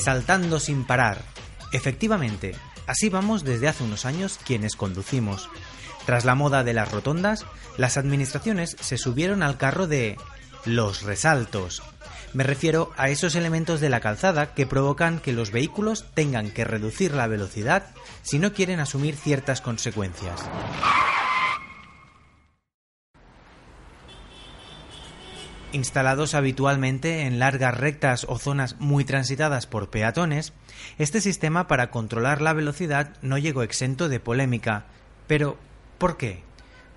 Saltando sin parar. Efectivamente, así vamos desde hace unos años quienes conducimos. Tras la moda de las rotondas, las administraciones se subieron al carro de los resaltos. Me refiero a esos elementos de la calzada que provocan que los vehículos tengan que reducir la velocidad si no quieren asumir ciertas consecuencias. Instalados habitualmente en largas rectas o zonas muy transitadas por peatones, este sistema para controlar la velocidad no llegó exento de polémica. Pero, ¿por qué?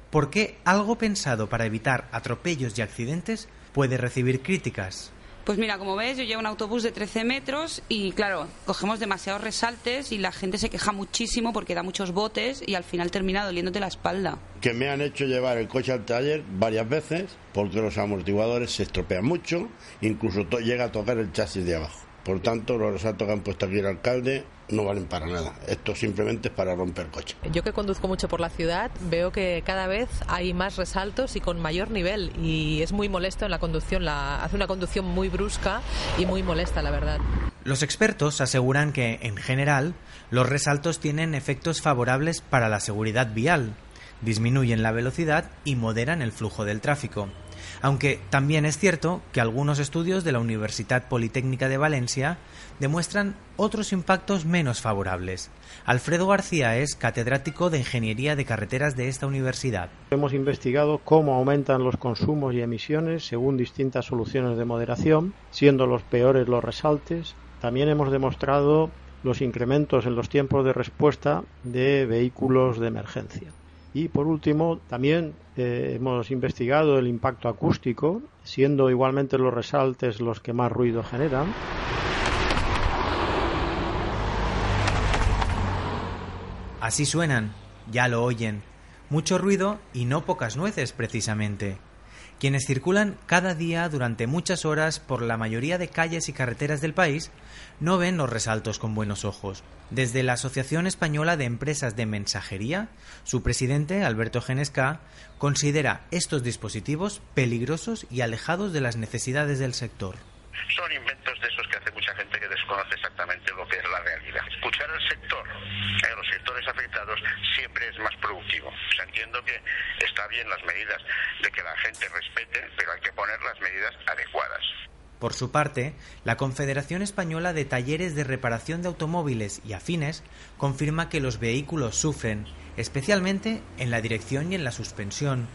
¿Por qué algo pensado para evitar atropellos y accidentes puede recibir críticas? Pues mira, como ves, yo llevo un autobús de 13 metros y claro, cogemos demasiados resaltes y la gente se queja muchísimo porque da muchos botes y al final termina doliéndote la espalda. Que me han hecho llevar el coche al taller varias veces porque los amortiguadores se estropean mucho, incluso llega a tocar el chasis de abajo. Por tanto, los resaltos que han puesto aquí el alcalde no valen para nada. Esto simplemente es para romper coche. Yo que conduzco mucho por la ciudad, veo que cada vez hay más resaltos y con mayor nivel y es muy molesto en la conducción. La, hace una conducción muy brusca y muy molesta, la verdad. Los expertos aseguran que, en general, los resaltos tienen efectos favorables para la seguridad vial, disminuyen la velocidad y moderan el flujo del tráfico aunque también es cierto que algunos estudios de la Universidad Politécnica de Valencia demuestran otros impactos menos favorables. Alfredo García es catedrático de Ingeniería de Carreteras de esta universidad. Hemos investigado cómo aumentan los consumos y emisiones según distintas soluciones de moderación, siendo los peores los resaltes. También hemos demostrado los incrementos en los tiempos de respuesta de vehículos de emergencia. Y por último, también eh, hemos investigado el impacto acústico, siendo igualmente los resaltes los que más ruido generan. Así suenan, ya lo oyen. Mucho ruido y no pocas nueces precisamente quienes circulan cada día durante muchas horas por la mayoría de calles y carreteras del país no ven los resaltos con buenos ojos. Desde la Asociación Española de Empresas de Mensajería, su presidente, Alberto Genesca, considera estos dispositivos peligrosos y alejados de las necesidades del sector de esos que hace mucha gente que desconoce exactamente lo que es la realidad. Escuchar al sector, a los sectores afectados, siempre es más productivo. entiendo que está bien las medidas de que la gente respete, pero hay que poner las medidas adecuadas. Por su parte, la Confederación Española de Talleres de Reparación de Automóviles y Afines confirma que los vehículos sufren, especialmente en la dirección y en la suspensión.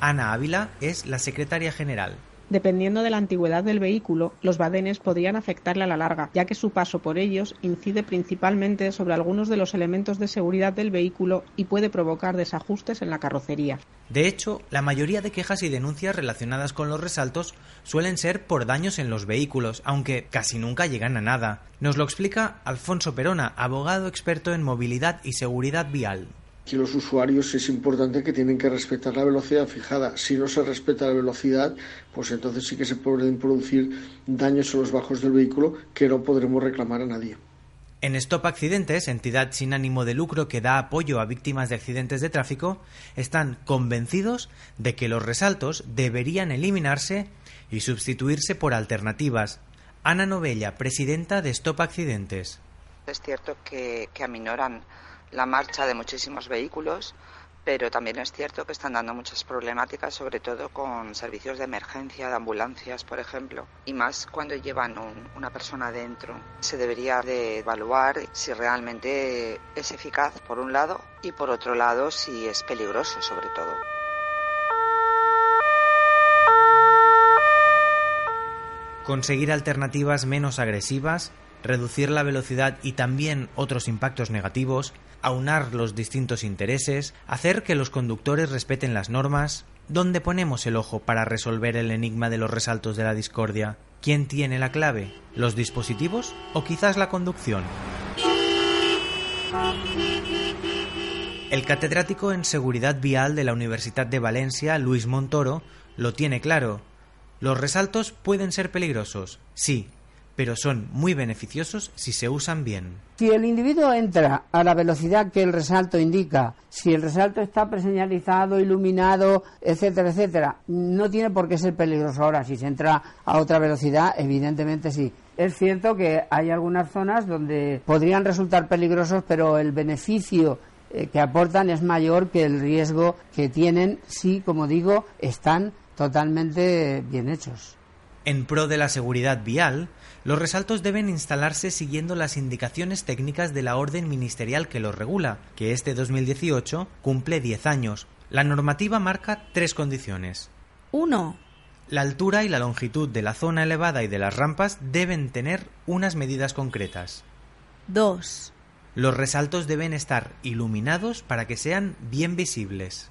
Ana Ávila es la secretaria general. Dependiendo de la antigüedad del vehículo, los badenes podrían afectarle a la larga, ya que su paso por ellos incide principalmente sobre algunos de los elementos de seguridad del vehículo y puede provocar desajustes en la carrocería. De hecho, la mayoría de quejas y denuncias relacionadas con los resaltos suelen ser por daños en los vehículos, aunque casi nunca llegan a nada. Nos lo explica Alfonso Perona, abogado experto en movilidad y seguridad vial. Aquí los usuarios es importante que tienen que respetar la velocidad fijada. Si no se respeta la velocidad, pues entonces sí que se pueden producir daños en los bajos del vehículo que no podremos reclamar a nadie. En Stop Accidentes, entidad sin ánimo de lucro que da apoyo a víctimas de accidentes de tráfico, están convencidos de que los resaltos deberían eliminarse y sustituirse por alternativas. Ana Novella, presidenta de Stop Accidentes. Es cierto que, que aminoran la marcha de muchísimos vehículos, pero también es cierto que están dando muchas problemáticas, sobre todo con servicios de emergencia, de ambulancias, por ejemplo, y más cuando llevan una persona dentro. Se debería de evaluar si realmente es eficaz, por un lado, y por otro lado, si es peligroso, sobre todo. Conseguir alternativas menos agresivas, reducir la velocidad y también otros impactos negativos aunar los distintos intereses, hacer que los conductores respeten las normas. ¿Dónde ponemos el ojo para resolver el enigma de los resaltos de la discordia? ¿Quién tiene la clave? ¿Los dispositivos o quizás la conducción? El catedrático en Seguridad Vial de la Universidad de Valencia, Luis Montoro, lo tiene claro. Los resaltos pueden ser peligrosos, sí, pero son muy beneficiosos si se usan bien. Si el individuo entra a la velocidad que el resalto indica, si el resalto está preseñalizado, iluminado, etcétera, etcétera, no tiene por qué ser peligroso. Ahora, si se entra a otra velocidad, evidentemente sí. Es cierto que hay algunas zonas donde podrían resultar peligrosos, pero el beneficio eh, que aportan es mayor que el riesgo que tienen si, como digo, están totalmente bien hechos. En pro de la seguridad vial, los resaltos deben instalarse siguiendo las indicaciones técnicas de la orden ministerial que los regula, que este 2018 cumple 10 años. La normativa marca tres condiciones. 1. La altura y la longitud de la zona elevada y de las rampas deben tener unas medidas concretas. 2. Los resaltos deben estar iluminados para que sean bien visibles.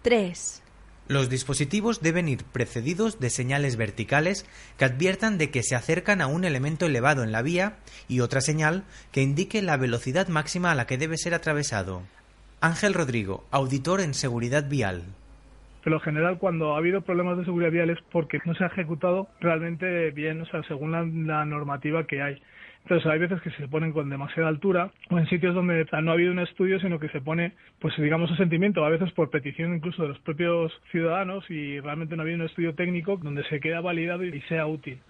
3. Los dispositivos deben ir precedidos de señales verticales que adviertan de que se acercan a un elemento elevado en la vía y otra señal que indique la velocidad máxima a la que debe ser atravesado. Ángel Rodrigo, auditor en seguridad vial. Pero en general cuando ha habido problemas de seguridad vial es porque no se ha ejecutado realmente bien, o sea, según la normativa que hay. Entonces hay veces que se ponen con demasiada altura o en sitios donde no ha habido un estudio, sino que se pone, pues digamos, un sentimiento, a veces por petición incluso de los propios ciudadanos y realmente no ha habido un estudio técnico donde se queda validado y sea útil.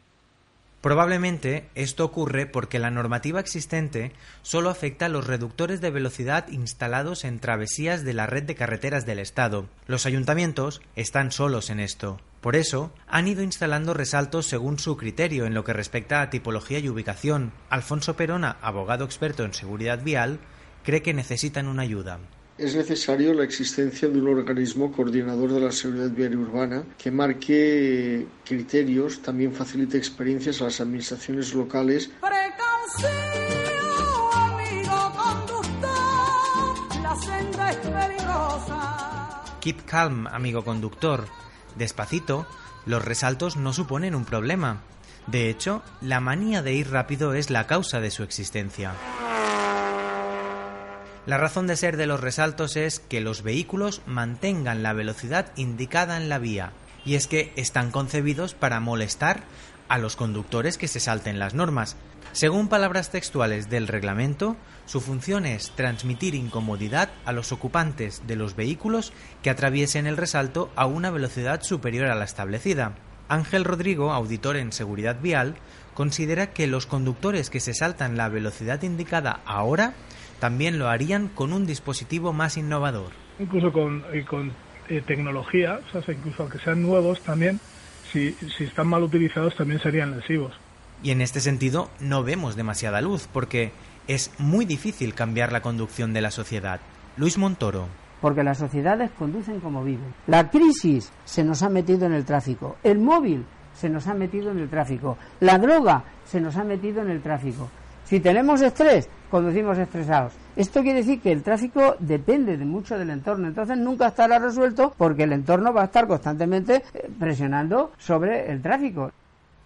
Probablemente esto ocurre porque la normativa existente solo afecta a los reductores de velocidad instalados en travesías de la red de carreteras del Estado. Los ayuntamientos están solos en esto. Por eso, han ido instalando resaltos según su criterio en lo que respecta a tipología y ubicación. Alfonso Perona, abogado experto en seguridad vial, cree que necesitan una ayuda es necesario la existencia de un organismo coordinador de la seguridad viaria urbana que marque criterios, también facilite experiencias a las administraciones locales. Keep calm, amigo conductor. Despacito, los resaltos no suponen un problema. De hecho, la manía de ir rápido es la causa de su existencia. La razón de ser de los resaltos es que los vehículos mantengan la velocidad indicada en la vía, y es que están concebidos para molestar a los conductores que se salten las normas. Según palabras textuales del reglamento, su función es transmitir incomodidad a los ocupantes de los vehículos que atraviesen el resalto a una velocidad superior a la establecida. Ángel Rodrigo, auditor en seguridad vial, considera que los conductores que se saltan la velocidad indicada ahora también lo harían con un dispositivo más innovador. Incluso con, con eh, tecnología, incluso aunque sean nuevos también, si, si están mal utilizados también serían lesivos. Y en este sentido no vemos demasiada luz porque es muy difícil cambiar la conducción de la sociedad. Luis Montoro. Porque las sociedades conducen como viven. La crisis se nos ha metido en el tráfico. El móvil se nos ha metido en el tráfico. La droga se nos ha metido en el tráfico. Si tenemos estrés, conducimos estresados. Esto quiere decir que el tráfico depende de mucho del entorno, entonces nunca estará resuelto porque el entorno va a estar constantemente eh, presionando sobre el tráfico.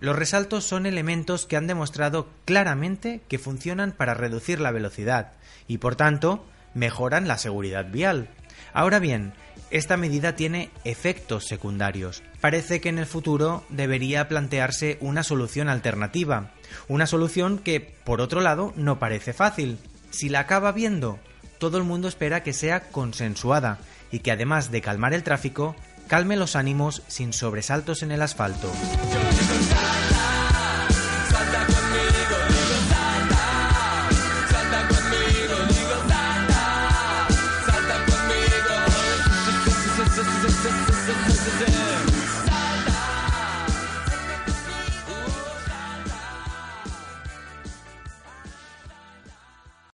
Los resaltos son elementos que han demostrado claramente que funcionan para reducir la velocidad y por tanto mejoran la seguridad vial. Ahora bien, esta medida tiene efectos secundarios. Parece que en el futuro debería plantearse una solución alternativa, una solución que, por otro lado, no parece fácil. Si la acaba viendo, todo el mundo espera que sea consensuada y que además de calmar el tráfico, calme los ánimos sin sobresaltos en el asfalto.